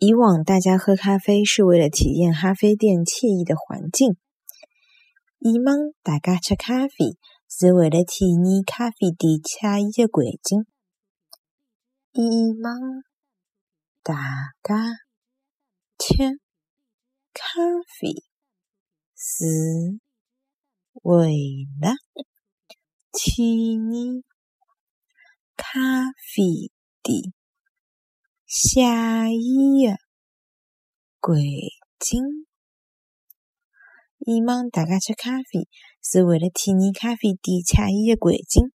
以往大家喝咖啡是为了体验咖啡店惬意的环境，以往大家吃咖啡是为了体验咖啡店惬意的环境，以往大家吃咖啡是为了体验咖啡店。惬意的环境。以往大家吃咖啡是为了体验咖啡店惬意的环境。